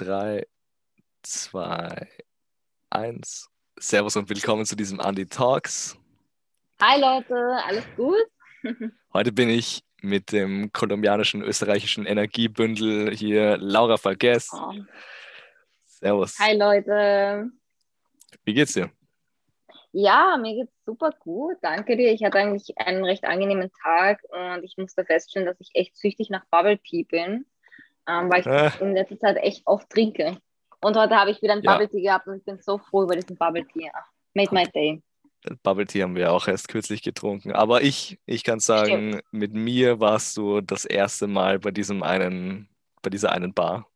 3, 2, 1. Servus und willkommen zu diesem Andy Talks. Hi Leute, alles gut? Heute bin ich mit dem kolumbianischen österreichischen Energiebündel hier Laura Falges. Oh. Servus. Hi Leute. Wie geht's dir? Ja, mir geht's super gut. Danke dir. Ich hatte eigentlich einen recht angenehmen Tag und ich musste feststellen, dass ich echt süchtig nach Bubble Tea bin, ähm, weil ich äh. in letzter Zeit echt oft trinke. Und heute habe ich wieder ein. Bubble Tea gehabt und ich bin so froh über diesen Bubble Tea. Made my day. Bubble Tea haben wir auch erst kürzlich getrunken. Aber ich, ich kann sagen, Stimmt. mit mir warst du das erste Mal bei diesem einen, bei dieser einen Bar.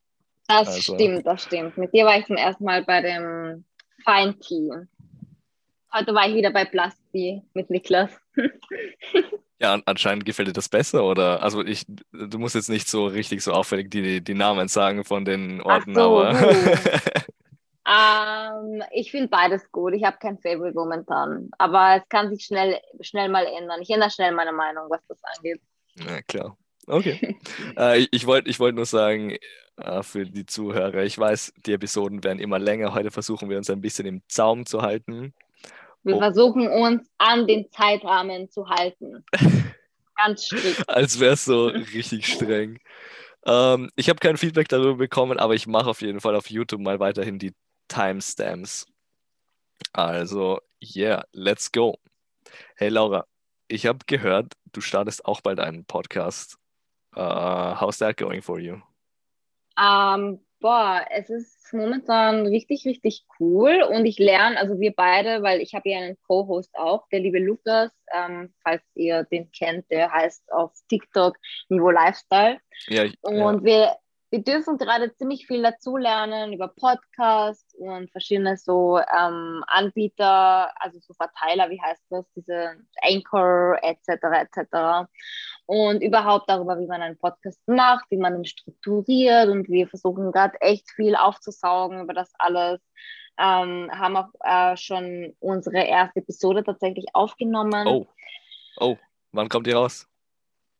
Das also. stimmt, das stimmt. Mit dir war ich zum ersten Mal bei dem Fine Tea. Heute war ich wieder bei Plasti mit Niklas. ja, anscheinend gefällt dir das besser, oder? Also ich, du musst jetzt nicht so richtig so auffällig die, die Namen sagen von den Orten, so, aber. ähm, ich finde beides gut. Ich habe kein Favorite momentan. Aber es kann sich schnell, schnell mal ändern. Ich ändere schnell meine Meinung, was das angeht. Na klar. Okay. äh, ich ich wollte ich wollt nur sagen, äh, für die Zuhörer, ich weiß, die Episoden werden immer länger. Heute versuchen wir uns ein bisschen im Zaum zu halten. Wir oh. versuchen uns an den Zeitrahmen zu halten. Ganz strikt. Als wäre es so richtig streng. Ähm, ich habe kein Feedback darüber bekommen, aber ich mache auf jeden Fall auf YouTube mal weiterhin die Timestamps. Also, yeah, let's go. Hey Laura, ich habe gehört, du startest auch bald einen Podcast. Uh, how's that going for you? Um, boah, es ist momentan richtig, richtig cool und ich lerne, also wir beide, weil ich habe ja einen Co-Host auch, der liebe Lukas, ähm, falls ihr den kennt, der heißt auf TikTok Niveau Lifestyle. Ja, und ja. wir wir dürfen gerade ziemlich viel dazulernen über Podcasts und verschiedene so ähm, Anbieter, also so Verteiler, wie heißt das, diese Anchor etc. etc. Und überhaupt darüber, wie man einen Podcast macht, wie man ihn strukturiert und wir versuchen gerade echt viel aufzusaugen über das alles. Ähm, haben auch äh, schon unsere erste Episode tatsächlich aufgenommen. Oh, oh, wann kommt die raus?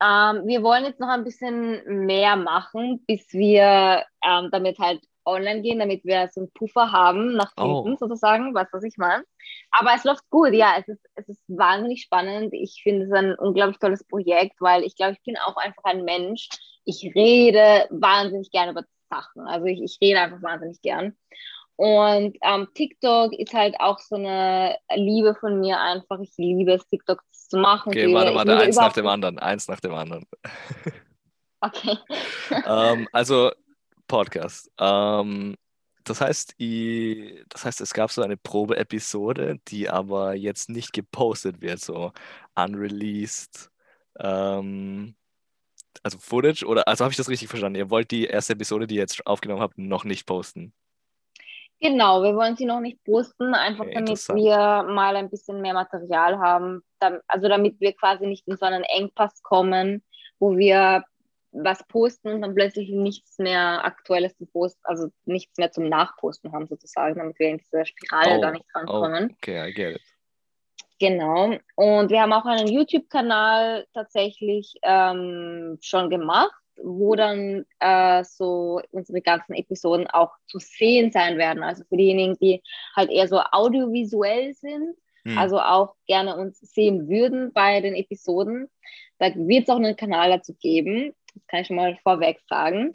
Ähm, wir wollen jetzt noch ein bisschen mehr machen, bis wir ähm, damit halt online gehen, damit wir so einen Puffer haben nach hinten oh. sozusagen, weißt du, was ich meine? Aber es läuft gut, ja, es ist, es ist wahnsinnig spannend. Ich finde es ein unglaublich tolles Projekt, weil ich glaube, ich bin auch einfach ein Mensch. Ich rede wahnsinnig gerne über Sachen. Also ich, ich rede einfach wahnsinnig gern. Und ähm, TikTok ist halt auch so eine Liebe von mir einfach. Ich liebe es, TikTok zu machen. Okay, warte, warte, eins nach dem anderen, eins nach dem anderen. Okay. ähm, also Podcast. Ähm, das heißt, ich, das heißt, es gab so eine Probeepisode, die aber jetzt nicht gepostet wird, so unreleased. Ähm, also Footage oder also habe ich das richtig verstanden? Ihr wollt die erste Episode, die ihr jetzt aufgenommen habt, noch nicht posten? Genau, wir wollen sie noch nicht posten, einfach okay, damit wir mal ein bisschen mehr Material haben. Also damit wir quasi nicht in so einen Engpass kommen, wo wir was posten und dann plötzlich nichts mehr Aktuelles zu posten, also nichts mehr zum Nachposten haben sozusagen, damit wir in diese Spirale oh, da nicht rankommen. Oh, okay, I get it. Genau. Und wir haben auch einen YouTube-Kanal tatsächlich ähm, schon gemacht wo dann äh, so unsere ganzen Episoden auch zu sehen sein werden. Also für diejenigen, die halt eher so audiovisuell sind, hm. also auch gerne uns sehen würden bei den Episoden. Da wird es auch einen Kanal dazu geben. Das kann ich schon mal vorweg sagen.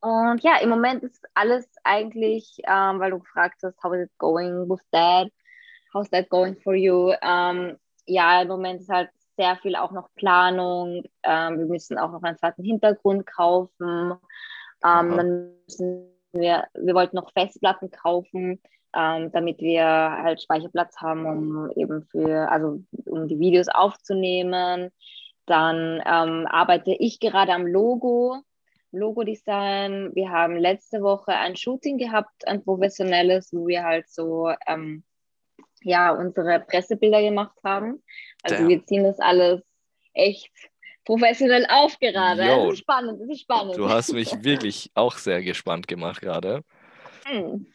Und ja, im Moment ist alles eigentlich, ähm, weil du gefragt hast, how is it going with that? How's that going for you? Ähm, ja, im Moment ist halt sehr viel auch noch Planung. Ähm, wir müssen auch noch einen zweiten Hintergrund kaufen. Ähm, dann müssen wir, wir wollten noch Festplatten kaufen, ähm, damit wir halt Speicherplatz haben, um eben für, also um die Videos aufzunehmen. Dann ähm, arbeite ich gerade am Logo. Logo-Design. Wir haben letzte Woche ein Shooting gehabt, ein professionelles, wo wir halt so ähm, ja, unsere Pressebilder gemacht haben. Also Damn. wir ziehen das alles echt professionell auf gerade. Yo, das ist spannend, das ist spannend. Du hast mich wirklich auch sehr gespannt gemacht gerade. Hm.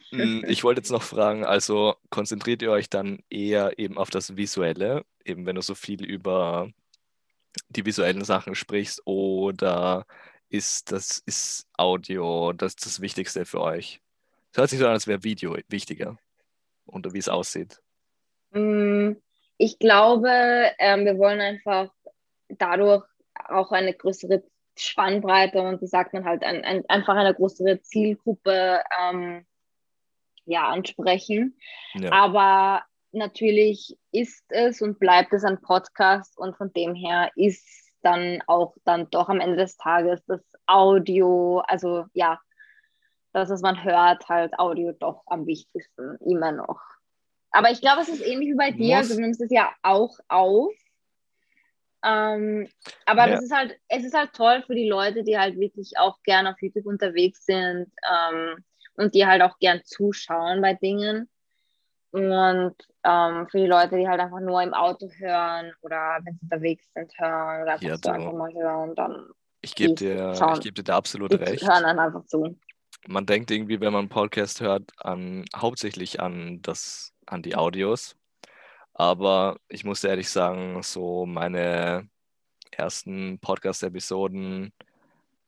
Ich wollte jetzt noch fragen, also konzentriert ihr euch dann eher eben auf das Visuelle, eben wenn du so viel über die visuellen Sachen sprichst, oder ist das ist Audio das, das Wichtigste für euch? Es hört sich so an, als wäre Video wichtiger und wie es aussieht. Mm, ich glaube, ähm, wir wollen einfach dadurch auch eine größere Spannbreite und wie sagt man halt, ein, ein, einfach eine größere Zielgruppe ähm, ja, ansprechen. Ja. Aber natürlich ist es und bleibt es ein Podcast und von dem her ist dann auch dann doch am Ende des Tages das Audio, also ja, das, was man hört, halt Audio doch am wichtigsten, immer noch. Aber ich glaube, es ist ähnlich wie bei dir, also du nimmst es ja auch auf. Ähm, aber ja. das ist halt, es ist halt toll für die Leute, die halt wirklich auch gern auf YouTube unterwegs sind ähm, und die halt auch gern zuschauen bei Dingen. Und ähm, für die Leute, die halt einfach nur im Auto hören oder wenn sie unterwegs sind, hören oder einfach, ja, so einfach mal hören, dann. Ich gebe dir, geb dir da absolut die recht. hören dann einfach zu. Man denkt irgendwie, wenn man einen Podcast hört, an, hauptsächlich an, das, an die Audios. Aber ich muss ehrlich sagen, so meine ersten Podcast-Episoden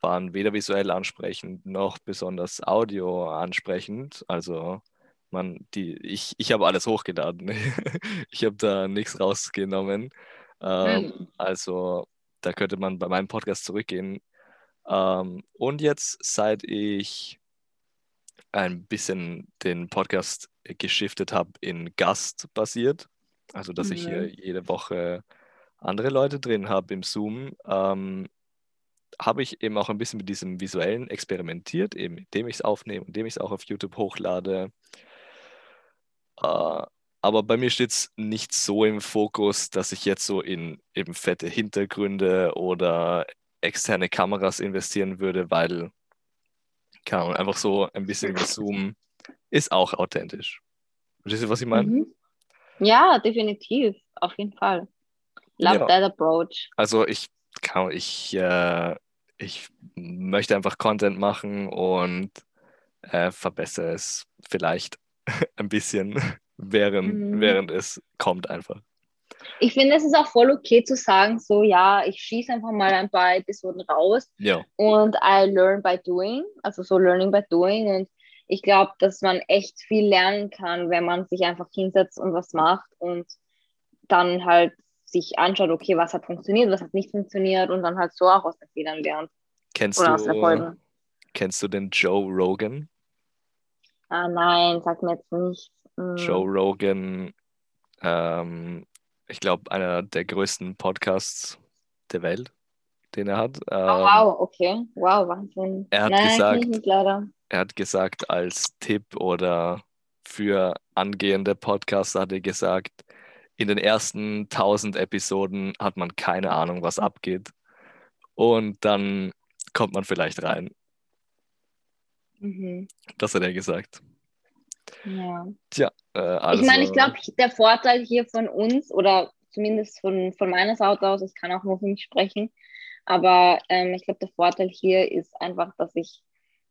waren weder visuell ansprechend noch besonders audio ansprechend. Also man, die, ich, ich habe alles hochgeladen. ich habe da nichts rausgenommen. Ähm, hm. Also da könnte man bei meinem Podcast zurückgehen. Ähm, und jetzt, seit ich ein bisschen den Podcast geschiftet habe in Gast basiert, also dass mhm. ich hier mhm. jede Woche andere Leute drin habe im Zoom, ähm, habe ich eben auch ein bisschen mit diesem visuellen experimentiert, eben indem ich es aufnehme, indem ich es auch auf YouTube hochlade. Äh, aber bei mir steht es nicht so im Fokus, dass ich jetzt so in eben fette Hintergründe oder externe Kameras investieren würde, weil, keine Ahnung, einfach so ein bisschen über Zoom ist auch authentisch. Verstehst du, was ich meine? Mhm. Ja, definitiv, auf jeden Fall. Love ja. that approach. Also ich kann, ich, äh, ich möchte einfach Content machen und äh, verbessere es vielleicht ein bisschen, während, mhm. während es kommt einfach. Ich finde, es ist auch voll okay zu sagen, so ja, ich schieße einfach mal ein paar Episoden raus ja. und I learn by doing, also so learning by doing und ich glaube, dass man echt viel lernen kann, wenn man sich einfach hinsetzt und was macht und dann halt sich anschaut, okay, was hat funktioniert, was hat nicht funktioniert und dann halt so auch aus den Fehlern lernt. Kennst Oder du, kennst du den Joe Rogan? Ah nein, sag mir jetzt nicht. Hm. Joe Rogan, ähm, ich glaube, einer der größten Podcasts der Welt, den er hat. Ähm, oh, wow, okay. Wow, Wahnsinn. Er hat nein, gesagt, er hat gesagt, als Tipp oder für angehende Podcaster hat er gesagt, in den ersten 1000 Episoden hat man keine Ahnung, was abgeht. Und dann kommt man vielleicht rein. Mhm. Das hat er gesagt. Ja. Tja, äh, also, Ich meine, ich glaube, der Vorteil hier von uns oder zumindest von, von meiner Seite aus, ich kann auch nur für mich sprechen, aber ähm, ich glaube, der Vorteil hier ist einfach, dass ich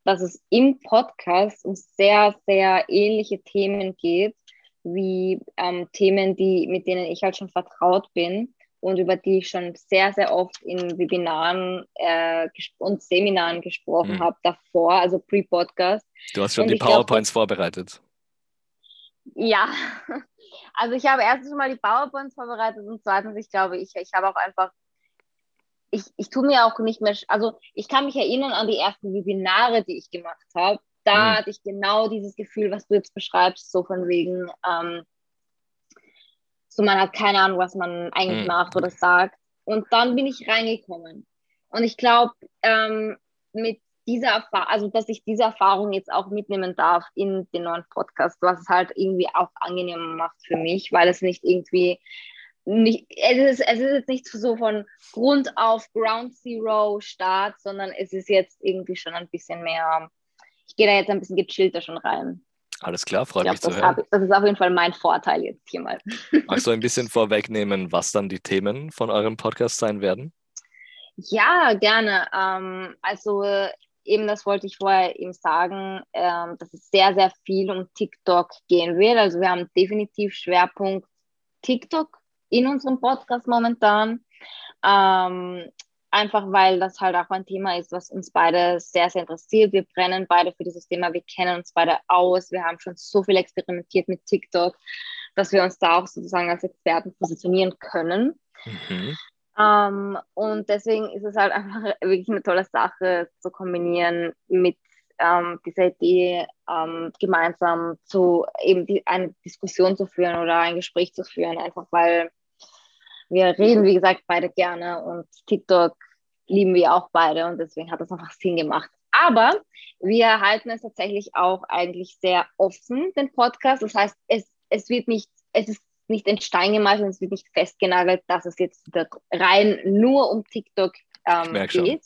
dass es im Podcast um sehr, sehr ähnliche Themen geht, wie ähm, Themen, die, mit denen ich halt schon vertraut bin und über die ich schon sehr, sehr oft in Webinaren äh, und Seminaren gesprochen mhm. habe davor, also pre-Podcast. Du hast schon und die PowerPoints glaub, vorbereitet. Ja, also ich habe erstens mal die PowerPoints vorbereitet und zweitens, ich glaube, ich, ich habe auch einfach ich, ich tue mir auch nicht mehr, also ich kann mich erinnern an die ersten Webinare, die ich gemacht habe. Da mhm. hatte ich genau dieses Gefühl, was du jetzt beschreibst, so von wegen, ähm, so man hat keine Ahnung, was man eigentlich mhm. macht oder sagt. Und dann bin ich reingekommen. Und ich glaube, ähm, mit dieser Erfahrung, also dass ich diese Erfahrung jetzt auch mitnehmen darf in den neuen Podcast, was es halt irgendwie auch angenehmer macht für mich, weil es nicht irgendwie nicht, es ist, es ist jetzt nicht so von Grund auf Ground Zero Start, sondern es ist jetzt irgendwie schon ein bisschen mehr, ich gehe da jetzt ein bisschen gechillter schon rein. Alles klar, freut glaub, mich zu hören. das ist auf jeden Fall mein Vorteil jetzt hier mal. Magst du ein bisschen vorwegnehmen, was dann die Themen von eurem Podcast sein werden? Ja, gerne. Ähm, also eben das wollte ich vorher eben sagen, ähm, dass es sehr, sehr viel um TikTok gehen wird. Also wir haben definitiv Schwerpunkt TikTok in unserem Podcast momentan. Ähm, einfach weil das halt auch ein Thema ist, was uns beide sehr, sehr interessiert. Wir brennen beide für dieses Thema, wir kennen uns beide aus, wir haben schon so viel experimentiert mit TikTok, dass wir uns da auch sozusagen als Experten positionieren können. Mhm. Ähm, und deswegen ist es halt einfach wirklich eine tolle Sache zu kombinieren mit ähm, dieser Idee, ähm, gemeinsam zu eben die, eine Diskussion zu führen oder ein Gespräch zu führen, einfach weil wir reden, wie gesagt, beide gerne und TikTok lieben wir auch beide und deswegen hat das einfach Sinn gemacht. Aber wir halten es tatsächlich auch eigentlich sehr offen, den Podcast. Das heißt, es, es wird nicht, es ist nicht in Stein gemeißelt und es wird nicht festgenagelt, dass es jetzt rein nur um TikTok ähm, geht. Schon.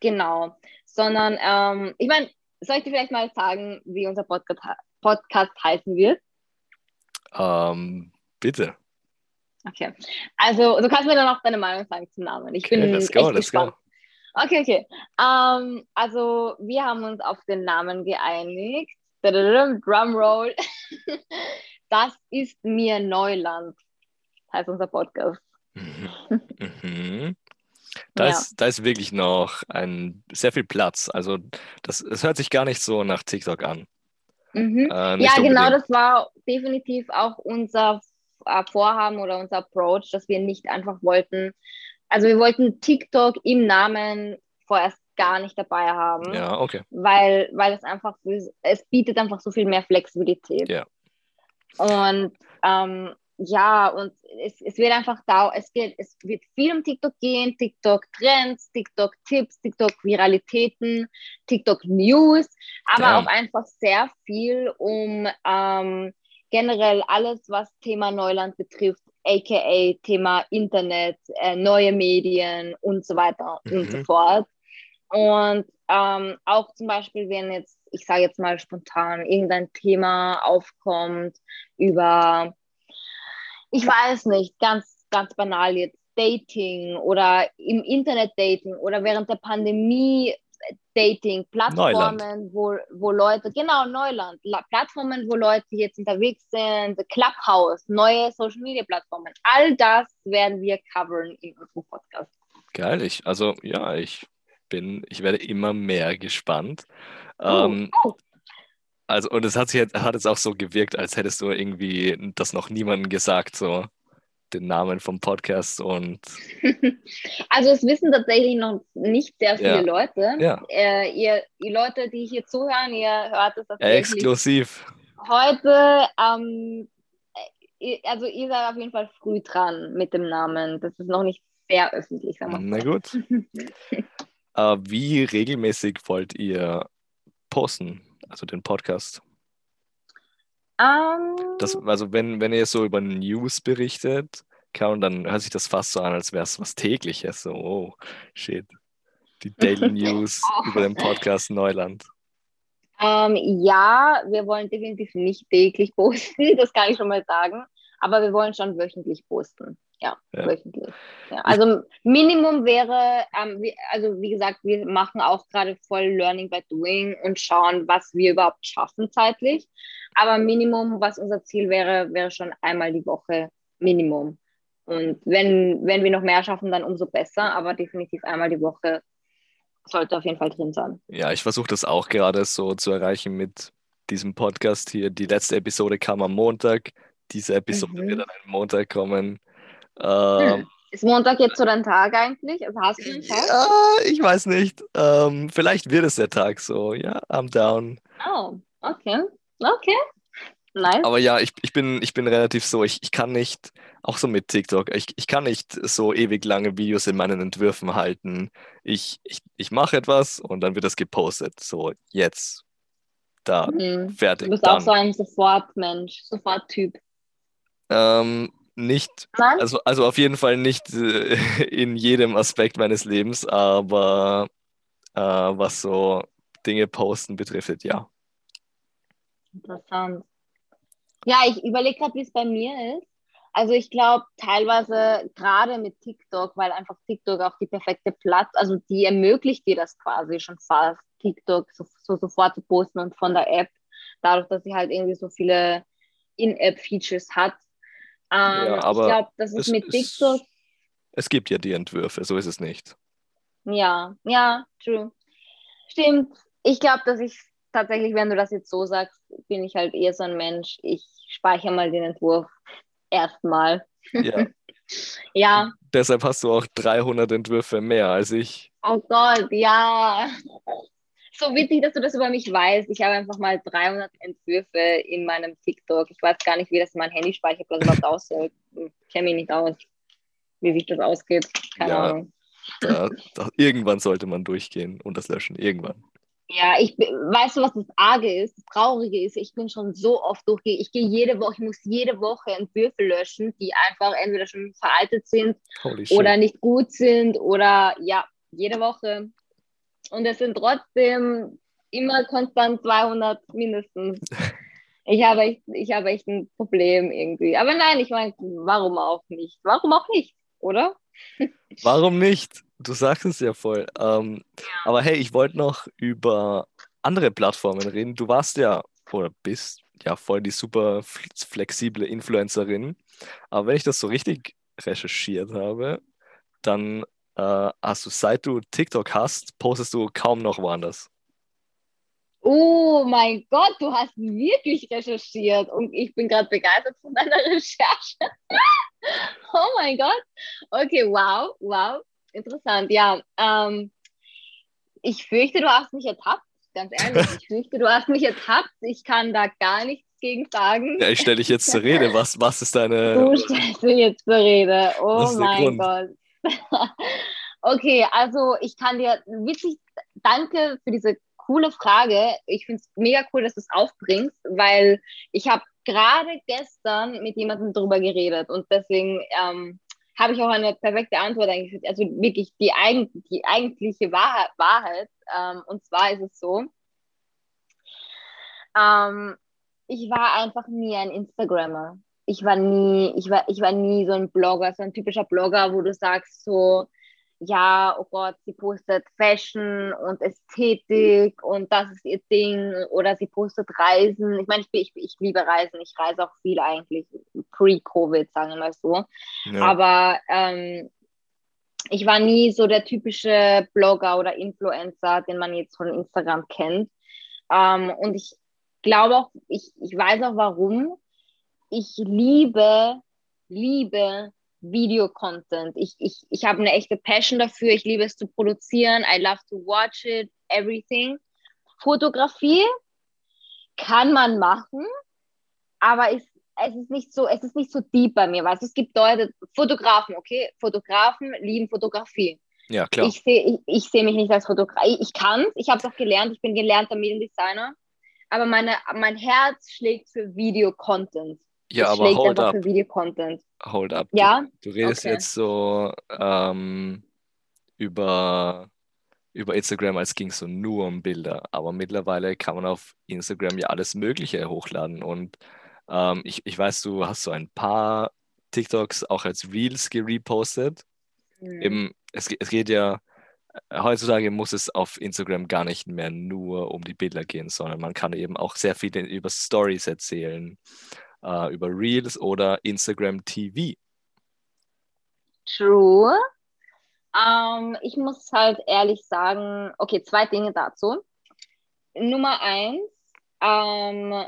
Genau. Sondern, ähm, ich meine, soll ich dir vielleicht mal sagen, wie unser Podcast, Podcast heißen wird? Ähm, bitte. Okay. Also, du kannst mir dann auch deine Meinung sagen zum Namen. Ich okay, bin let's go, echt let's gespannt. Go. Okay, okay. Um, ähm, also, wir haben uns auf den Namen geeinigt. Drumroll. Das ist mir Neuland, heißt unser Podcast. Mhm. Mhm. Da, ja. ist, da ist wirklich noch ein, sehr viel Platz. Also das, es hört sich gar nicht so nach TikTok an. Mhm. Äh, ja, genau, das war definitiv auch unser äh, Vorhaben oder unser Approach, dass wir nicht einfach wollten, also wir wollten TikTok im Namen vorerst gar nicht dabei haben. Ja, okay. Weil, weil es einfach, es bietet einfach so viel mehr Flexibilität. Ja. Und ähm, ja, und es, es wird einfach da, es geht, es wird viel um TikTok gehen, TikTok-Trends, TikTok-Tipps, TikTok-Viralitäten, TikTok-News, aber ja. auch einfach sehr viel um ähm, generell alles, was Thema Neuland betrifft, aka Thema Internet, äh, neue Medien und so weiter mhm. und so mhm. fort. Und ähm, auch zum Beispiel, wenn jetzt, ich sage jetzt mal spontan, irgendein Thema aufkommt über, ich weiß nicht, ganz, ganz banal jetzt, Dating oder im Internet Dating oder während der Pandemie Dating, Plattformen, wo, wo Leute, genau, Neuland, Plattformen, wo Leute jetzt unterwegs sind, Clubhouse, neue Social Media Plattformen, all das werden wir covern in unserem Podcast. Geil, ich, also ja, ich bin, ich werde immer mehr gespannt. Oh. Ähm, oh. Also, und es hat sich jetzt, hat jetzt auch so gewirkt, als hättest du irgendwie das noch niemandem gesagt, so den Namen vom Podcast und. Also es wissen tatsächlich noch nicht sehr viele ja. Leute. Ja. Äh, ihr, die Leute, die hier zuhören, ihr hört es tatsächlich. Exklusiv. Heute, ähm, also ihr seid auf jeden Fall früh dran mit dem Namen. Das ist noch nicht sehr öffentlich, sagen wir mal. Na gut. äh, wie regelmäßig wollt ihr posten, also den Podcast? Um, das, also wenn, wenn ihr so über News berichtet, Karen, dann hört sich das fast so an, als wäre es was tägliches. So, oh, shit. Die Daily News über den Podcast Neuland. Um, ja, wir wollen definitiv nicht täglich posten, das kann ich schon mal sagen. Aber wir wollen schon wöchentlich posten. Ja, ja. wöchentlich. Ja, also Minimum wäre, ähm, wie, also wie gesagt, wir machen auch gerade voll Learning by Doing und schauen, was wir überhaupt schaffen zeitlich. Aber Minimum, was unser Ziel wäre, wäre schon einmal die Woche Minimum. Und wenn, wenn wir noch mehr schaffen, dann umso besser. Aber definitiv einmal die Woche sollte auf jeden Fall drin sein. Ja, ich versuche das auch gerade so zu erreichen mit diesem Podcast hier. Die letzte Episode kam am Montag. Diese Episode mhm. wird an einem Montag kommen. Ähm, ist Montag jetzt so dein Tag eigentlich? Also hast du einen Tag? Ja, ich weiß nicht. Ähm, vielleicht wird es der Tag so. Ja, I'm down. Oh, okay. Okay. Nice. Aber ja, ich, ich, bin, ich bin relativ so, ich, ich kann nicht, auch so mit TikTok, ich, ich kann nicht so ewig lange Videos in meinen Entwürfen halten. Ich, ich, ich mache etwas und dann wird das gepostet. So, jetzt. Da, mhm. fertig. Du bist dann. auch so ein Sofort-Mensch, Sofort-Typ. Ähm, nicht, also, also auf jeden Fall nicht äh, in jedem Aspekt meines Lebens, aber äh, was so Dinge posten betrifft, ja. Interessant. Ja, ich überlege gerade, wie es bei mir ist. Also ich glaube teilweise gerade mit TikTok, weil einfach TikTok auch die perfekte Platz, also die ermöglicht dir das quasi schon fast, TikTok so, so sofort zu posten und von der App, dadurch, dass sie halt irgendwie so viele In-App-Features hat, ähm, ja, aber ich glaube, das ist mit TikTok. es gibt ja die Entwürfe, so ist es nicht. Ja, ja, true. Stimmt. Ich glaube, dass ich tatsächlich, wenn du das jetzt so sagst, bin ich halt eher so ein Mensch. Ich speichere mal den Entwurf erstmal. Ja. ja. Deshalb hast du auch 300 Entwürfe mehr als ich. Oh Gott, ja. So witzig, dass du das über mich weißt. Ich habe einfach mal 300 Entwürfe in meinem TikTok. Ich weiß gar nicht, wie das in meinem Handyspeicherplatz überhaupt aussieht. Ich kenne mich nicht aus, wie sich das ausgeht. Keine ja, Ahnung. Da, da, irgendwann sollte man durchgehen und das löschen. Irgendwann. Ja, ich weißt du, was das Arge ist, das Traurige ist, ich bin schon so oft durchgegangen. Ich gehe jede Woche, ich muss jede Woche Entwürfe löschen, die einfach entweder schon veraltet sind oder nicht gut sind oder ja, jede Woche. Und es sind trotzdem immer konstant 200 mindestens. Ich habe echt, ich habe echt ein Problem irgendwie. Aber nein, ich meine, warum auch nicht? Warum auch nicht, oder? Warum nicht? Du sagst es ja voll. Ähm, aber hey, ich wollte noch über andere Plattformen reden. Du warst ja oder bist ja voll die super flexible Influencerin. Aber wenn ich das so richtig recherchiert habe, dann äh, hast du, seit du TikTok hast, postest du kaum noch woanders. Oh mein Gott, du hast wirklich recherchiert und ich bin gerade begeistert von deiner Recherche. oh mein Gott. Okay, wow, wow. Interessant, ja. Ähm, ich fürchte, du hast mich ertappt, ganz ehrlich. Ich fürchte, du hast mich ertappt. Ich kann da gar nichts gegen sagen. Ja, ich stelle dich jetzt zur Rede. Was, was ist deine. Du stellst mich jetzt zur Rede. Oh mein Gott. okay, also ich kann dir wirklich danke für diese coole Frage. Ich finde es mega cool, dass du es aufbringst, weil ich habe gerade gestern mit jemandem darüber geredet und deswegen ähm, habe ich auch eine perfekte Antwort eigentlich. Also wirklich die, eigen, die eigentliche Wahrheit. Wahrheit ähm, und zwar ist es so, ähm, ich war einfach nie ein Instagrammer. Ich war nie, ich war, ich war nie so ein Blogger, so ein typischer Blogger, wo du sagst so, ja, oh Gott, sie postet Fashion und Ästhetik und das ist ihr Ding oder sie postet Reisen. Ich meine, ich, ich, ich liebe Reisen, ich reise auch viel eigentlich, pre-Covid, sagen wir mal so. Ja. Aber ähm, ich war nie so der typische Blogger oder Influencer, den man jetzt von Instagram kennt. Ähm, und ich glaube auch, ich, ich weiß auch warum. Ich liebe, liebe Video-Content. Ich, ich, ich habe eine echte Passion dafür. Ich liebe es zu produzieren. I love to watch it, everything. Fotografie kann man machen, aber ist, es ist nicht so, es ist nicht so deep bei mir. Weißt es gibt Leute, Fotografen, okay? Fotografen lieben Fotografie. Ja, klar. Ich sehe ich, ich seh mich nicht als Fotograf. Ich, ich kann es, ich habe es auch gelernt, ich bin gelernter Mediendesigner, aber meine, mein Herz schlägt für Video-Content. Ja, aber hold up. Hold up. Ja? Du, du redest okay. jetzt so ähm, über, über Instagram, als ging es so nur um Bilder. Aber mittlerweile kann man auf Instagram ja alles Mögliche hochladen. Und ähm, ich, ich weiß, du hast so ein paar TikToks auch als Reels gerepostet. Mhm. Eben, es, es geht ja, heutzutage muss es auf Instagram gar nicht mehr nur um die Bilder gehen, sondern man kann eben auch sehr viel über Stories erzählen äh, über Reels oder Instagram TV. True. Ähm, ich muss halt ehrlich sagen, okay, zwei Dinge dazu. Nummer eins, ähm,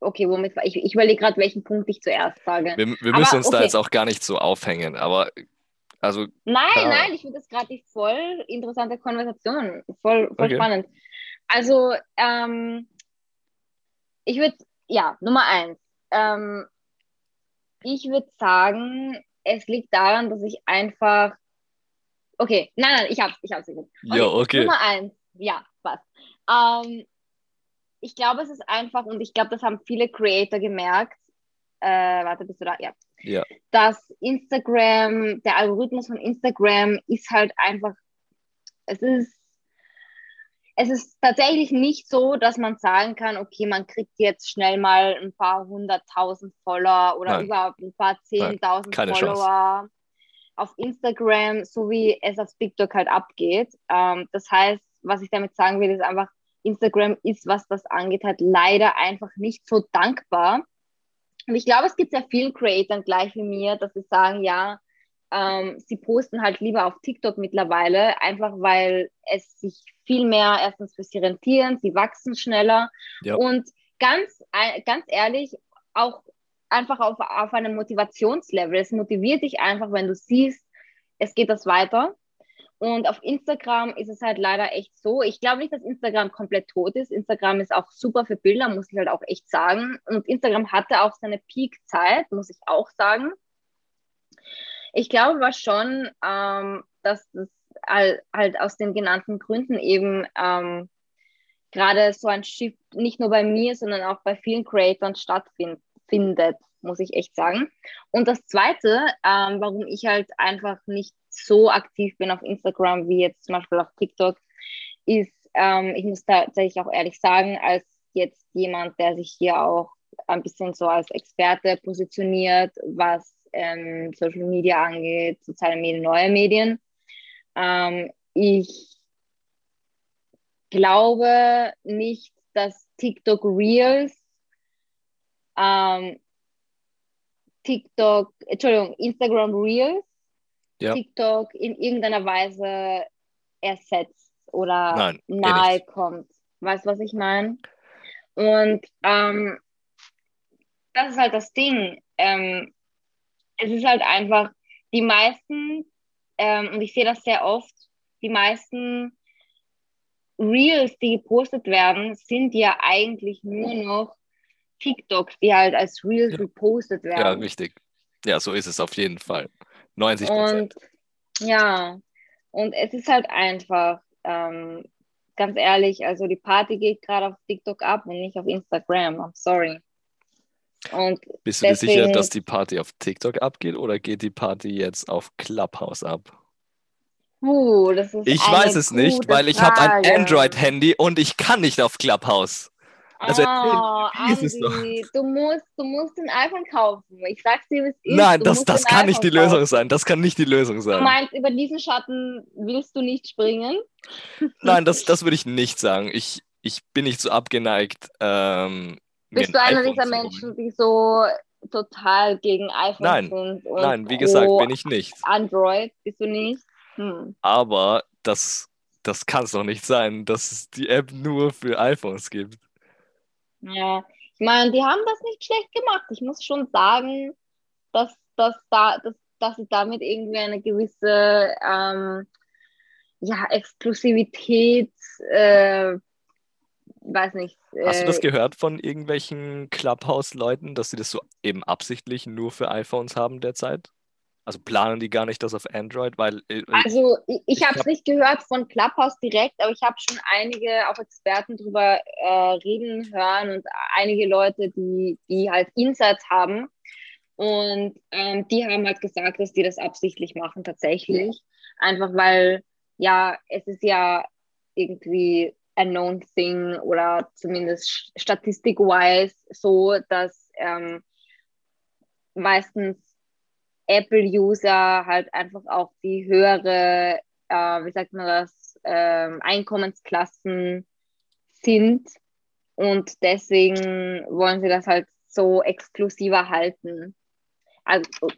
okay, womit ich, ich überlege gerade, welchen Punkt ich zuerst sage. Wir, wir müssen aber, uns okay. da jetzt auch gar nicht so aufhängen, aber also. Nein, ja. nein, ich finde das gerade die voll interessante Konversation, voll, voll okay. spannend. Also, ähm, ich würde ja, Nummer eins. Ähm, ich würde sagen, es liegt daran, dass ich einfach. Okay, nein, nein, ich hab's, ich hab's. Okay. Ja, okay. Nummer eins, ja, was. Ähm, ich glaube, es ist einfach, und ich glaube, das haben viele Creator gemerkt. Äh, warte, bist du da? Ja. ja. Dass Instagram, der Algorithmus von Instagram ist halt einfach, es ist es ist tatsächlich nicht so, dass man sagen kann, okay, man kriegt jetzt schnell mal ein paar hunderttausend Follower oder Nein. überhaupt ein paar zehntausend Follower Chance. auf Instagram, so wie es auf TikTok halt abgeht. Ähm, das heißt, was ich damit sagen will, ist einfach, Instagram ist, was das angeht, halt leider einfach nicht so dankbar. Und ich glaube, es gibt sehr vielen Creatoren gleich wie mir, dass sie sagen, ja, ähm, sie posten halt lieber auf TikTok mittlerweile, einfach weil es sich viel mehr erstens für sie rentieren, sie wachsen schneller ja. und ganz, ganz ehrlich, auch einfach auf, auf einem Motivationslevel. Es motiviert dich einfach, wenn du siehst, es geht das weiter. Und auf Instagram ist es halt leider echt so. Ich glaube nicht, dass Instagram komplett tot ist. Instagram ist auch super für Bilder, muss ich halt auch echt sagen. Und Instagram hatte auch seine Peak-Zeit, muss ich auch sagen. Ich glaube aber schon, ähm, dass das halt aus den genannten Gründen eben ähm, gerade so ein Shift nicht nur bei mir, sondern auch bei vielen Creators stattfindet, muss ich echt sagen. Und das Zweite, ähm, warum ich halt einfach nicht so aktiv bin auf Instagram wie jetzt zum Beispiel auf TikTok, ist, ähm, ich muss tatsächlich auch ehrlich sagen, als jetzt jemand, der sich hier auch ein bisschen so als Experte positioniert, was ähm, Social Media angeht, soziale Medien, neue Medien. Ähm, ich glaube nicht, dass TikTok Reels ähm, TikTok, Entschuldigung, Instagram Reels ja. TikTok in irgendeiner Weise ersetzt oder Nein, eh nahe kommt. Weißt du, was ich meine? Und ähm, das ist halt das Ding. Ähm, es ist halt einfach, die meisten, ähm, und ich sehe das sehr oft, die meisten Reels, die gepostet werden, sind ja eigentlich nur noch TikToks, die halt als Reels ja. gepostet werden. Ja, richtig. Ja, so ist es auf jeden Fall. 90 Prozent. Ja, und es ist halt einfach, ähm, ganz ehrlich, also die Party geht gerade auf TikTok ab und nicht auf Instagram. I'm sorry. Und Bist du deswegen, dir sicher, dass die Party auf TikTok abgeht oder geht die Party jetzt auf Clubhouse ab? Uh, das ist ich weiß es nicht, weil ich habe ein Android-Handy und ich kann nicht auf Clubhouse. Also oh, Andi, du musst, du musst ein iPhone kaufen. Ich sag's dir, wie es ist. Nein, das, das kann nicht die kaufen. Lösung sein. Das kann nicht die Lösung sein. Du meinst, über diesen Schatten willst du nicht springen? Nein, das, das würde ich nicht sagen. Ich, ich bin nicht so abgeneigt. Ähm, Bist du einer dieser Menschen, die so total gegen iPhone nein, sind? nein, wie gesagt, bin ich nicht. Android bist du nicht? Hm. Aber das, das kann es doch nicht sein, dass es die App nur für iPhones gibt. Ja, ich meine, die haben das nicht schlecht gemacht. Ich muss schon sagen, dass, dass, da, dass, dass sie damit irgendwie eine gewisse ähm, ja, Exklusivität, äh, weiß nicht. Äh, Hast du das äh, gehört von irgendwelchen Clubhouse-Leuten, dass sie das so eben absichtlich nur für iPhones haben derzeit? Also planen die gar nicht das auf Android, weil. Äh, also ich, ich habe es nicht gehört von Clubhouse direkt, aber ich habe schon einige auch Experten darüber äh, reden hören und einige Leute, die, die halt Insights haben. Und ähm, die haben halt gesagt, dass die das absichtlich machen tatsächlich. Einfach weil, ja, es ist ja irgendwie a known thing oder zumindest statistik-wise so, dass ähm, meistens Apple-User halt einfach auch die höhere, äh, wie sagt man das, äh, Einkommensklassen sind und deswegen wollen sie das halt so exklusiver halten. Also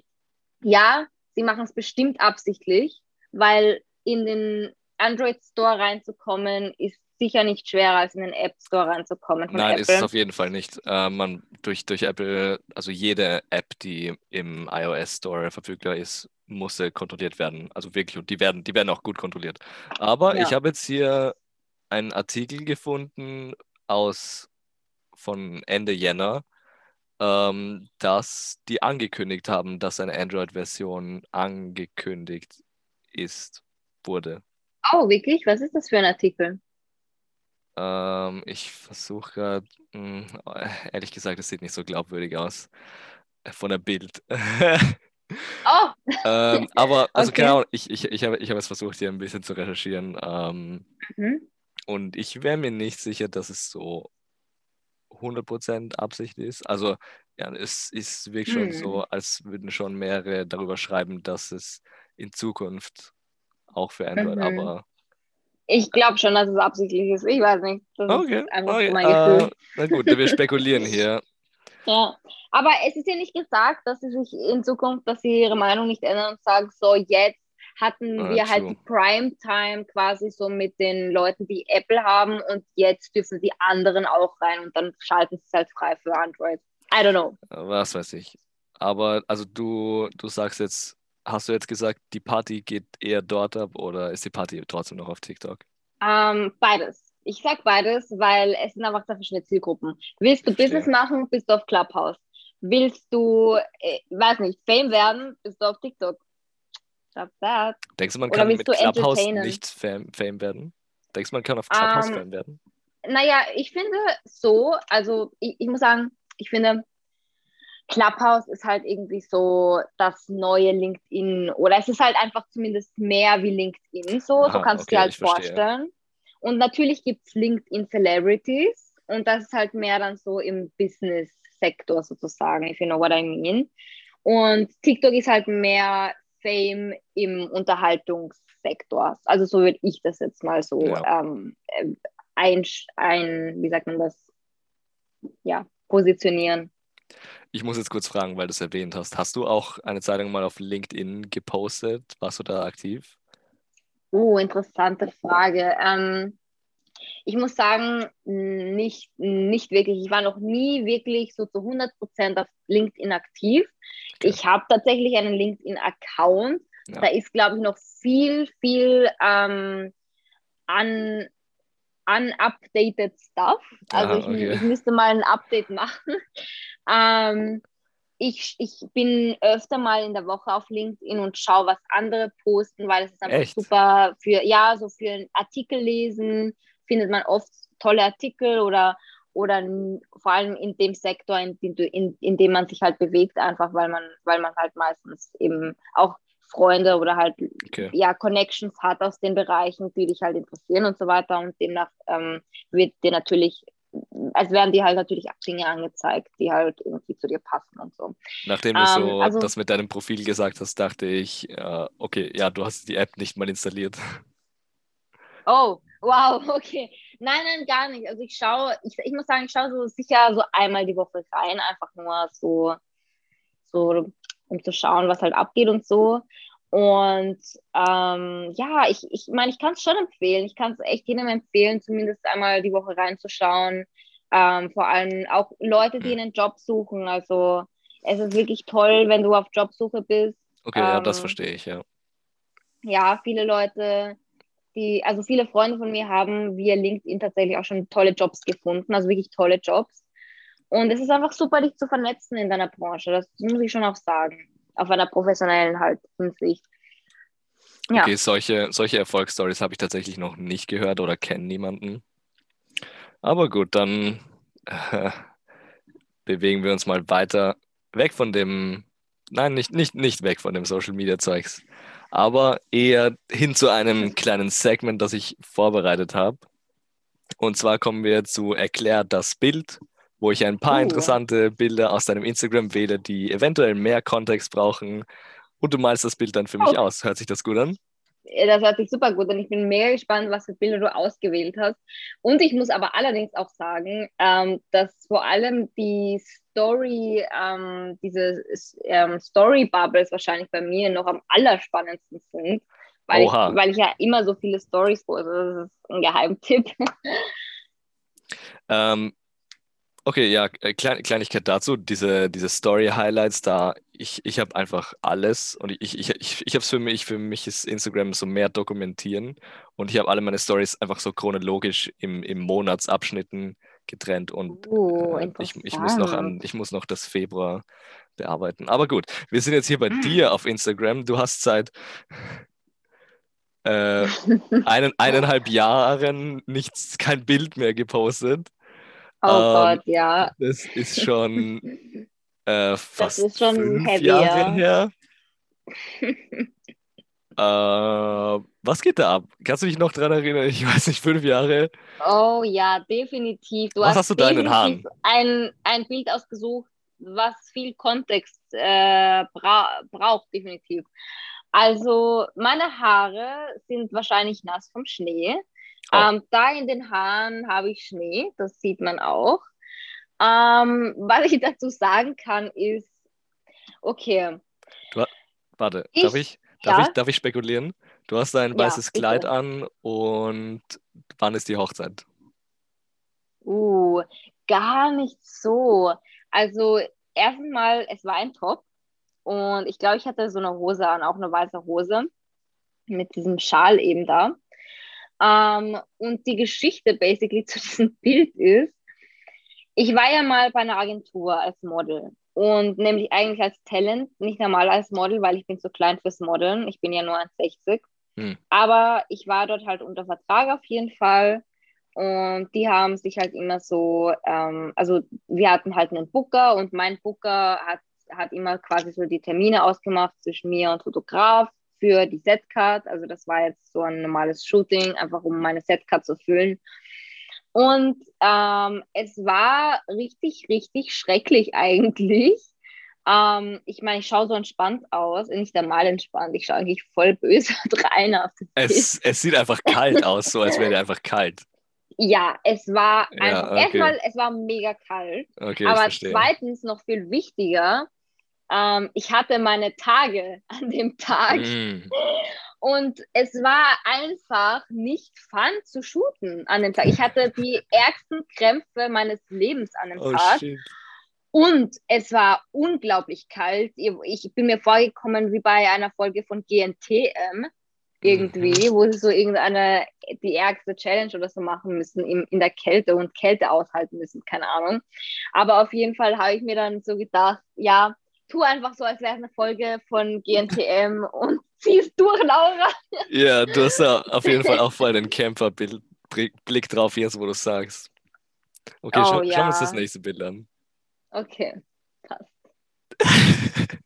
ja, sie machen es bestimmt absichtlich, weil in den Android Store reinzukommen ist sicher nicht schwerer, als in den App Store reinzukommen. Nein, Apple. ist es auf jeden Fall nicht. Äh, man durch, durch Apple, also jede App, die im iOS Store verfügbar ist, muss kontrolliert werden. Also wirklich, und die werden, die werden auch gut kontrolliert. Aber ja. ich habe jetzt hier einen Artikel gefunden aus von Ende Jänner, ähm, dass die angekündigt haben, dass eine Android-Version angekündigt ist, wurde. Oh, wirklich? Was ist das für ein Artikel? Ähm, ich versuche gerade, hm, ehrlich gesagt, es sieht nicht so glaubwürdig aus äh, von der Bild. oh! ähm, aber, also okay. genau, ich, ich, ich habe ich hab es versucht, hier ein bisschen zu recherchieren. Ähm, mhm. Und ich wäre mir nicht sicher, dass es so 100% Absicht ist. Also, ja, es ist wirklich mhm. schon so, hm. als würden schon mehrere darüber schreiben, dass es in Zukunft auch für Android, mhm. aber ich glaube schon, dass es absichtlich ist. Ich weiß nicht. Das okay. ist einfach okay. so mein Gefühl. Uh, na gut, wir spekulieren hier. Ja, aber es ist ja nicht gesagt, dass sie sich in Zukunft, dass sie ihre Meinung nicht ändern und sagen, so jetzt hatten Ah, wir halt true. die Primetime quasi so mit den Leuten, die Apple haben und jetzt dürfen die anderen auch rein und dann schalten sie es halt frei für Android. I don't know. Was weiß ich. Aber also du, du sagst jetzt, hast du jetzt gesagt, die Party geht eher dort ab oder ist die Party trotzdem noch auf TikTok? Ähm, beides. Ich sag beides, weil es sind einfach zwei verschiedene Zielgruppen. Willst du. Business machen, bist du auf Clubhouse. Willst du, äh, weiß nicht, Fame werden, bist du auf TikTok. That's that. Denkst du, man Oder kann mit Clubhouse nicht Fame, Fame werden? Denkst du, man kann auf Clubhouse Ähm, Fame werden? Naja, ich finde so, also ich, ich muss sagen, ich finde, Clubhouse ist halt irgendwie so das neue LinkedIn oder es ist halt einfach zumindest mehr wie LinkedIn so, so Aha, kannst du okay, dir halt vorstellen. Und natürlich gibt es LinkedIn Celebrities und das ist halt mehr dann so im Business-Sektor sozusagen, if you know what I mean. Und TikTok ist halt mehr Fame im Unterhaltungssektor. Also so würde ich das jetzt mal so Ja. ähm, äh, ein, ein, wie sagt man das, ja, positionieren. Ich muss jetzt kurz fragen, weil du es erwähnt hast. Hast du auch eine Zeit lang mal auf LinkedIn gepostet? Warst du da aktiv? Oh, interessante Frage. Ähm, ich muss sagen, nicht, nicht wirklich. Ich war noch nie wirklich so zu 100% auf LinkedIn aktiv. Okay. Ich habe tatsächlich einen LinkedIn-Account. Ja. Da ist, glaube ich, noch viel, viel ähm, an unupdated stuff. Also ich, okay. ich müsste mal ein Update machen. Ähm, ich, ich bin öfter mal in der Woche auf LinkedIn und schaue, was andere posten, weil es ist einfach Echt? super für, ja, so für einen Artikel lesen findet man oft tolle Artikel oder, oder vor allem in dem Sektor, in in, in dem man sich halt bewegt, einfach weil man, weil man halt meistens eben auch Freunde oder halt Okay. ja, Connections hat aus den Bereichen, die dich halt interessieren und so weiter. Und demnach ähm, wird dir natürlich, also werden dir halt natürlich Dinge angezeigt, die halt irgendwie zu dir passen und so. Nachdem du Ähm, so also- das mit deinem Profil gesagt hast, dachte ich, äh, okay, ja, du hast die App nicht mal installiert. Oh, wow, okay. Nein, nein, gar nicht. Also ich schaue, ich, ich muss sagen, ich schaue so sicher so einmal die Woche rein, einfach nur so, so um zu schauen, was halt abgeht und so. Und ähm, ja, ich, ich meine, ich kann es schon empfehlen. Ich kann es echt jedem empfehlen, zumindest einmal die Woche reinzuschauen. Ähm, vor allem auch Leute, die Hm. einen Job suchen. Also es ist wirklich toll, wenn du auf Jobsuche bist. Okay, ja, das Ähm, verstehe ich, ja. ja, viele Leute, die, also viele Freunde von mir haben via LinkedIn tatsächlich auch schon tolle Jobs gefunden, also wirklich tolle Jobs. Und es ist einfach super, dich zu vernetzen in deiner Branche. Das muss ich schon auch sagen. Auf einer professionellen halt Hinsicht. Ja. Okay, solche, solche Erfolgsstories habe ich tatsächlich noch nicht gehört oder kenne niemanden. Aber gut, dann äh, bewegen wir uns mal weiter weg von dem, nein, nicht, nicht, nicht weg von dem Social Media Zeugs, aber eher hin zu einem kleinen Segment, das ich vorbereitet habe. Und zwar kommen wir zu Erklär das Bild, wo ich ein paar Uh. interessante Bilder aus deinem Instagram wähle, die eventuell mehr Kontext brauchen. Und du malst das Bild dann für mich Oh. aus. Hört sich das gut an? Das hört sich super gut und ich bin mega gespannt, was für Bilder du ausgewählt hast. Und ich muss aber allerdings auch sagen, ähm, dass vor allem die Story, ähm, diese ähm, Story-Bubbles wahrscheinlich bei mir noch am allerspannendsten sind, weil, ich, weil ich ja immer so viele Stories poste. Das ist ein Geheimtipp. Ähm, okay, ja, äh, Klein, Kleinigkeit dazu, diese, diese Story-Highlights da, ich, ich habe einfach alles und ich, ich, ich, ich habe es für mich, für mich ist Instagram so mehr dokumentieren und ich habe alle meine Stories einfach so chronologisch im, im Monatsabschnitten getrennt und Uh, äh, ich, ich muss noch an, ich muss noch das Februar bearbeiten. Aber gut, wir sind jetzt hier bei dir auf Instagram. Du hast seit äh, einen, eineinhalb Jahren nichts, kein Bild mehr gepostet. Oh Ähm, Gott, ja. Das ist schon äh, fast ist schon fünf heavy, Jahre ja. her. Äh, was geht da ab? Kannst du dich noch dran erinnern? Ich weiß nicht, fünf Jahre. Oh ja, definitiv. Du Was hast, hast du da in den definitiv Ein, ein Bild ausgesucht, was viel Kontext äh, bra braucht, definitiv. Also meine Haare sind wahrscheinlich nass vom Schnee. Oh. Ähm, da in den Haaren habe ich Schnee, das sieht man auch. Ähm, was ich dazu sagen kann, ist, okay. Du, warte, Ich- darf, ich, darf, ja. ich, darf ich spekulieren? Du hast ein Ja, weißes bitte. Kleid an und wann ist die Hochzeit? Uh, gar nicht so. Also, erstens mal, es war ein Top und ich glaube, ich hatte so eine Hose an, auch eine weiße Hose mit diesem Schal eben da. Ähm, und die Geschichte basically zu diesem Bild ist, ich war ja mal bei einer Agentur als Model und nämlich eigentlich als Talent, nicht normal als Model, weil ich bin zu klein fürs Modeln. Ich bin ja nur 1,60. Hm. Aber ich war dort halt unter Vertrag auf jeden Fall. Und die haben sich halt immer so, ähm, also wir hatten halt einen Booker und mein Booker hat, hat immer quasi so die Termine ausgemacht zwischen mir und Fotograf für die Setcard. Also das war jetzt so ein normales Shooting, einfach um meine Setcard zu füllen. Und ähm, es war richtig, richtig schrecklich eigentlich. Ähm, ich meine, ich schaue so entspannt aus, nicht einmal entspannt. Ich schaue eigentlich voll böse rein auf Bild. Es, es sieht einfach kalt aus, so als wäre der einfach kalt. Ja, es war Ja, okay. erstmal, es war mega kalt. Okay, aber zweitens, noch viel wichtiger, ähm, ich hatte meine Tage an dem Tag Mm. und es war einfach nicht fun zu shooten an dem Tag. Ich hatte die ärgsten Krämpfe meines Lebens an dem Oh Tag. shit. Und es war unglaublich kalt. Ich bin mir vorgekommen wie bei einer Folge von GNTM irgendwie, Mhm. wo sie so irgendeine, die ärgste Challenge oder so machen müssen in, in der Kälte und Kälte aushalten müssen, keine Ahnung. Aber auf jeden Fall habe ich mir dann so gedacht, ja, tu einfach so, als wäre es eine Folge von GNTM und zieh's durch, Laura. Ja, du hast da auf jeden Fall auch voll den Camper-Blick drauf, jetzt wo du sagst. Okay, Oh, schau, schauen wir uns ja. das nächste Bild an. Okay, passt.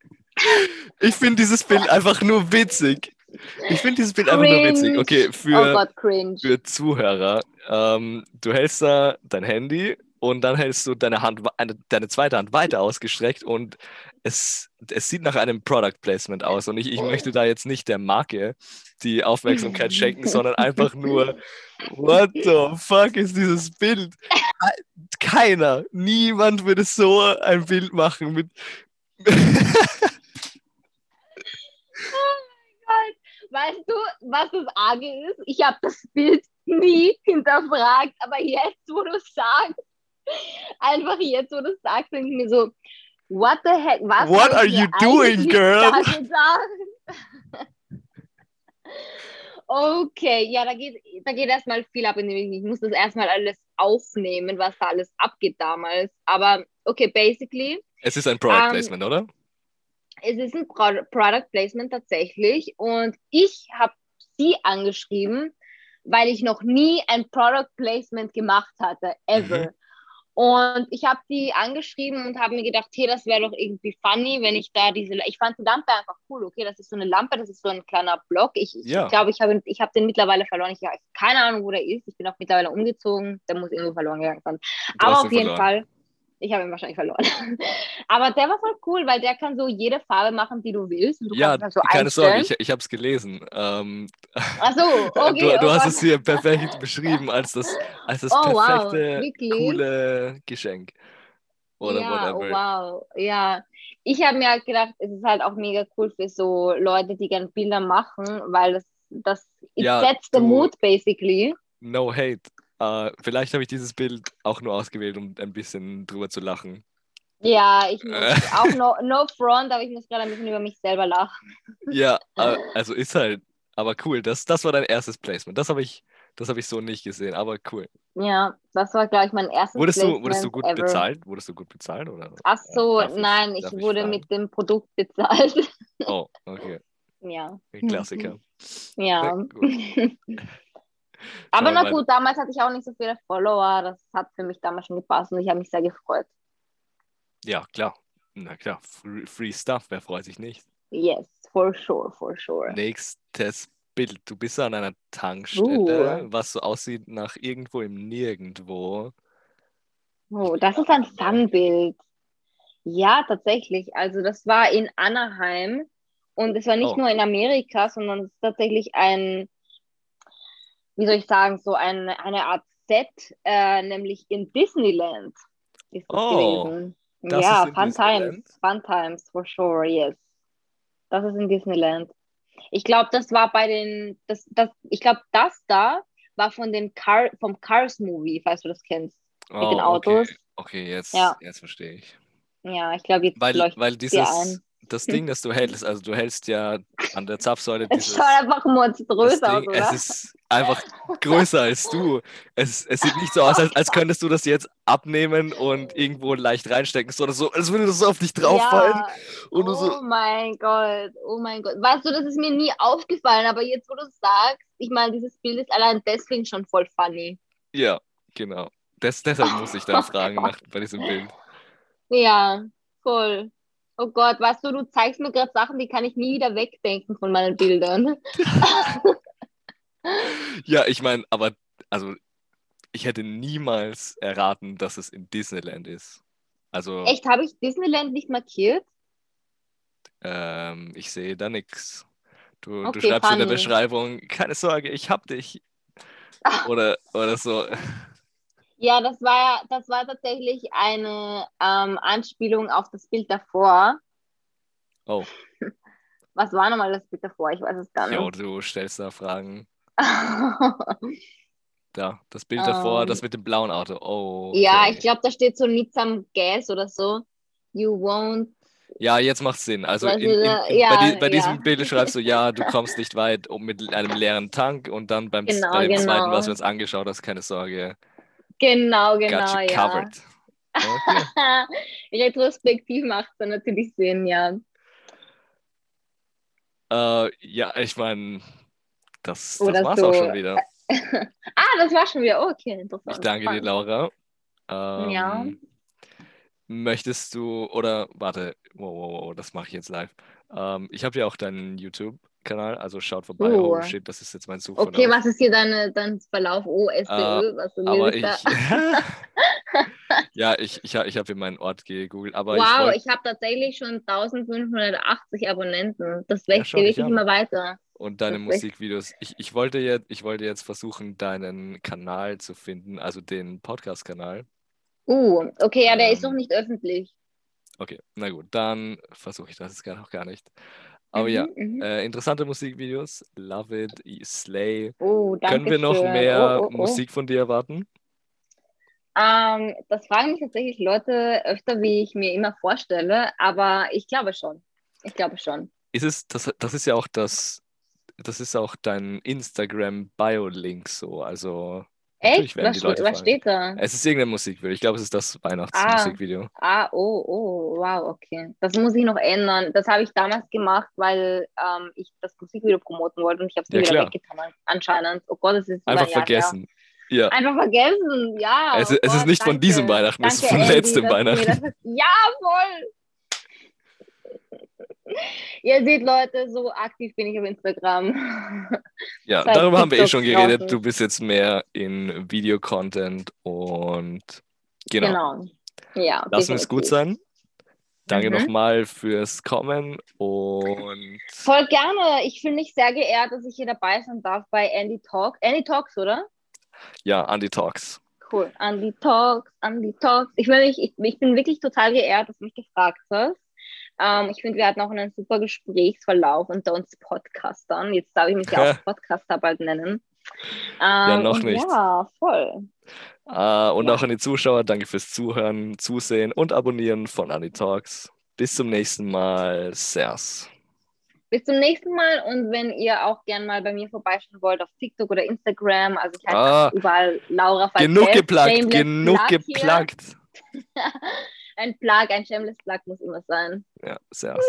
Ich finde dieses Bild einfach nur witzig. Ich finde dieses Bild einfach nur witzig. Cringe. Okay, oh für, Gott, cringe. für Zuhörer, ähm, du hältst da dein Handy und dann hältst du deine Hand, eine, deine zweite Hand weiter ausgestreckt und es, es sieht nach einem Product Placement aus. Und ich, ich möchte da jetzt nicht der Marke die Aufmerksamkeit schenken, sondern einfach nur, what the fuck ist dieses Bild? Keiner, niemand würde so ein Bild machen mit. Weißt du, was das Arge ist? Ich habe das Bild nie hinterfragt, aber jetzt, wo du sagst, einfach jetzt, wo du sagst, denke ich mir so, what the heck, was What are you doing, girl? Okay, ja, da geht, da geht erstmal viel ab in dem Ich muss das erstmal alles aufnehmen, was da alles abgeht damals. Aber okay, basically, Es ist ein Product Ähm, Placement, oder? es ist ein Pro Product Placement tatsächlich und ich habe sie angeschrieben, weil ich noch nie ein Product Placement gemacht hatte, ever. Mhm. Und ich habe die angeschrieben und habe mir gedacht, hey, das wäre doch irgendwie funny, wenn ich da diese, ich fand die Lampe einfach cool, okay, das ist so eine Lampe, das ist so ein kleiner Block. Ich glaube, Ja. ich, glaub, ich habe ich hab den mittlerweile verloren. Ich habe keine Ahnung, wo der ist. Ich bin auch mittlerweile umgezogen, der muss irgendwo verloren gegangen sein. Aber auf jeden verloren. Fall, ich habe ihn wahrscheinlich verloren. Aber der war voll cool, weil der kann so jede Farbe machen, die du willst. Du Ja, so keine Sorge, ich, ich habe es gelesen. Ähm, Ach so, okay. du, du oh hast Gott. es hier perfekt beschrieben als das, als das Oh, wow, perfekte, wirklich? coole Geschenk. Oder ja, whatever. oh, wow, ja. Ich habe mir halt gedacht, es ist halt auch mega cool für so Leute, die gerne Bilder machen, weil das, das it Ja, sets the mood basically. No hate. Äh, vielleicht habe ich dieses Bild auch nur ausgewählt, um ein bisschen drüber zu lachen. Ja, ich muss Äh. auch no, no front, aber ich muss gerade ein bisschen über mich selber lachen. Ja, äh, also ist halt, aber cool. Das, das war dein erstes Placement. Das habe ich, das habe ich so nicht gesehen, aber cool. Ja, das war, glaube ich, mein erstes Wurdest du, Placement wurdest du gut ever. bezahlt? Wurdest du gut bezahlt? Oder? Ach so, Darf ich- nein, ich ich wurde fragen? mit dem Produkt bezahlt. Oh, okay. ja, Ein Klassiker. ja. Gut. aber na gut, damals hatte ich auch nicht so viele Follower. Das hat für mich damals schon gepasst und ich habe mich sehr gefreut. Ja, klar. Na klar, free, free Stuff, wer freut sich nicht? Yes, for sure, for sure. Nächstes Bild. Du bist an einer Tankstelle, Uh. was so aussieht nach irgendwo im Nirgendwo. Oh, das ist ein Fun-Bild. Ja, tatsächlich. Also das war in Anaheim und es war nicht Oh. nur in Amerika, sondern es ist tatsächlich ein, wie soll ich sagen, so ein, eine Art Set, äh, nämlich in Disneyland. ist das Oh, gewesen. ja, Fun Disneyland? Times, Fun Times, for sure, yes. Das ist in Disneyland. Ich glaube, das war bei den, das, das, ich glaube, das da war von den Car, vom Cars Movie, falls du das kennst, mit den Oh, Autos. okay. Okay, jetzt, Ja. jetzt verstehe ich. Ja, ich glaube, jetzt Weil, leuchtet weil dieses, ein. Das Ding, das du hältst, also du hältst ja an der Zapfsäule Es schaut einfach das monströs aus, Ding, oder? es ist einfach größer als du. Es, es sieht nicht so aus, als, als könntest du das jetzt abnehmen und irgendwo leicht reinstecken, sondern so, als würde das so auf dich drauffallen ja. und oh so, mein Gott, oh mein Gott. Weißt du, das ist mir nie aufgefallen, aber jetzt, wo du sagst, ich meine, dieses Bild ist allein deswegen schon voll funny. ja, genau. Des, deshalb muss ich da fragen nach, bei diesem Bild. Ja, voll. Oh Gott, weißt du, du zeigst mir gerade Sachen, die kann ich nie wieder wegdenken von meinen Bildern. Ja, ich meine, aber, also, ich hätte niemals erraten, dass es in Disneyland ist. Also, Echt, habe ich Disneyland nicht markiert? ähm, ich sehe da nichts. Du, du Okay, schreibst in der. Beschreibung, keine Sorge, ich hab dich. Oder, oder so. Ja, das war ja, das war tatsächlich eine ähm, Anspielung auf das Bild davor. Oh, Was war nochmal das Bild davor? Ich weiß es gar jo, nicht. du stellst da Fragen. Da, das Bild davor, Ähm, das mit dem blauen Auto. Oh. Ja, okay. ich glaube, da steht so some gas oder so. You won't. Ja, jetzt macht's Sinn. Also in, in, in, Ja, bei, die, bei diesem ja. Bild schreibst du, ja, du kommst nicht weit um mit einem leeren Tank und dann beim, Genau, bei dem zweiten, genau. was wir uns angeschaut hast, keine Sorge, Genau, genau, ja. covered. Okay. Retrospektiv macht es dann natürlich Sinn, ja. Äh, ja, ich meine, das, das Oder war's so. auch schon wieder. ah, das war schon wieder. Okay, interessant. Ich danke dir. Laura. Ähm, Ja. Möchtest du, oder warte, wow, wow, wow, das mache ich jetzt live. Ähm, ich habe ja auch deinen YouTube-Kanal, also schaut vorbei. Oh. Oh shit, das ist jetzt mein Suchverlauf. Okay, was ist hier deine, dein Verlauf? Oh, SDÖ, was Äh, Aber ich, ich ja, ich, ich, ich habe hier meinen Ort gegoogelt, aber ich Wow, wollte, ich habe tatsächlich schon 1580 Abonnenten. Das wächst ja wirklich immer weiter. und deine das ist- Musikvideos, ich, ich wollte jetzt, ich wollte jetzt versuchen, deinen Kanal zu finden, also den Podcast-Kanal. Uh, okay, ja, der ist Ähm, noch nicht öffentlich. Okay, na gut, dann versuche ich das jetzt gar noch gar nicht. Aber ja, Mhm, mhm. äh, interessante Musikvideos, love it, Slay. Oh, danke Können wir noch schön. mehr oh, oh, oh. Musik von dir erwarten? Ähm, das fragen mich tatsächlich Leute öfter, wie ich mir immer vorstelle, aber ich glaube schon. Ich glaube schon. Ist es, das, das ist ja auch das, das ist auch dein Instagram-Bio-Link so, also Echt? Was, was steht da? Es ist irgendein Musikvideo, ich glaube, es ist das Weihnachtsmusikvideo. Ah, oh, oh, wow, okay. Das muss ich noch ändern. Das habe ich damals gemacht, weil ähm, ich das Musikvideo promoten wollte und ich habe es Ja, mir wieder klar. weggetan an- anscheinend. Oh Gott, es ist Einfach ein Jahr vergessen. Ja, Einfach vergessen, ja. Es- oh es ist Gott, nicht von danke. diesem Weihnachten, es ist Danke, von Andy, letztem Weihnachten. das- Ja, voll. Ihr seht, Leute, so aktiv bin ich auf Instagram. ja, Seit darüber haben wir eh schon geredet. draußen. Du bist jetzt mehr in Videocontent und genau. Genau. Ja, Lassen es gut sein. Danke Mhm. nochmal fürs Kommen und Voll gerne. Ich fühle mich sehr geehrt, dass ich hier dabei sein darf bei Andy Talk. Andy Talks, oder? ja, Andy Talks. Cool. Andy Talks, Andy Talks. Ich, will ich, ich bin wirklich total geehrt, dass du mich gefragt hast. Ähm, ich finde, wir hatten auch einen super Gesprächsverlauf unter uns Podcastern. Jetzt darf ich mich ja auch Podcaster bald nennen. Ähm, noch und nicht. Ja, voll. Äh, und Ja. auch an die Zuschauer, danke fürs Zuhören, Zusehen und Abonnieren von Andy Talks. Bis zum nächsten Mal. Servus. Bis zum nächsten Mal und wenn ihr auch gern mal bei mir vorbeischauen wollt auf TikTok oder Instagram, also ich heiße Ah. überall Laura Falkell. Genug geplagt, genug geplagt. Ein Plug, ein Shameless Plug muss immer sein. Ja, servus.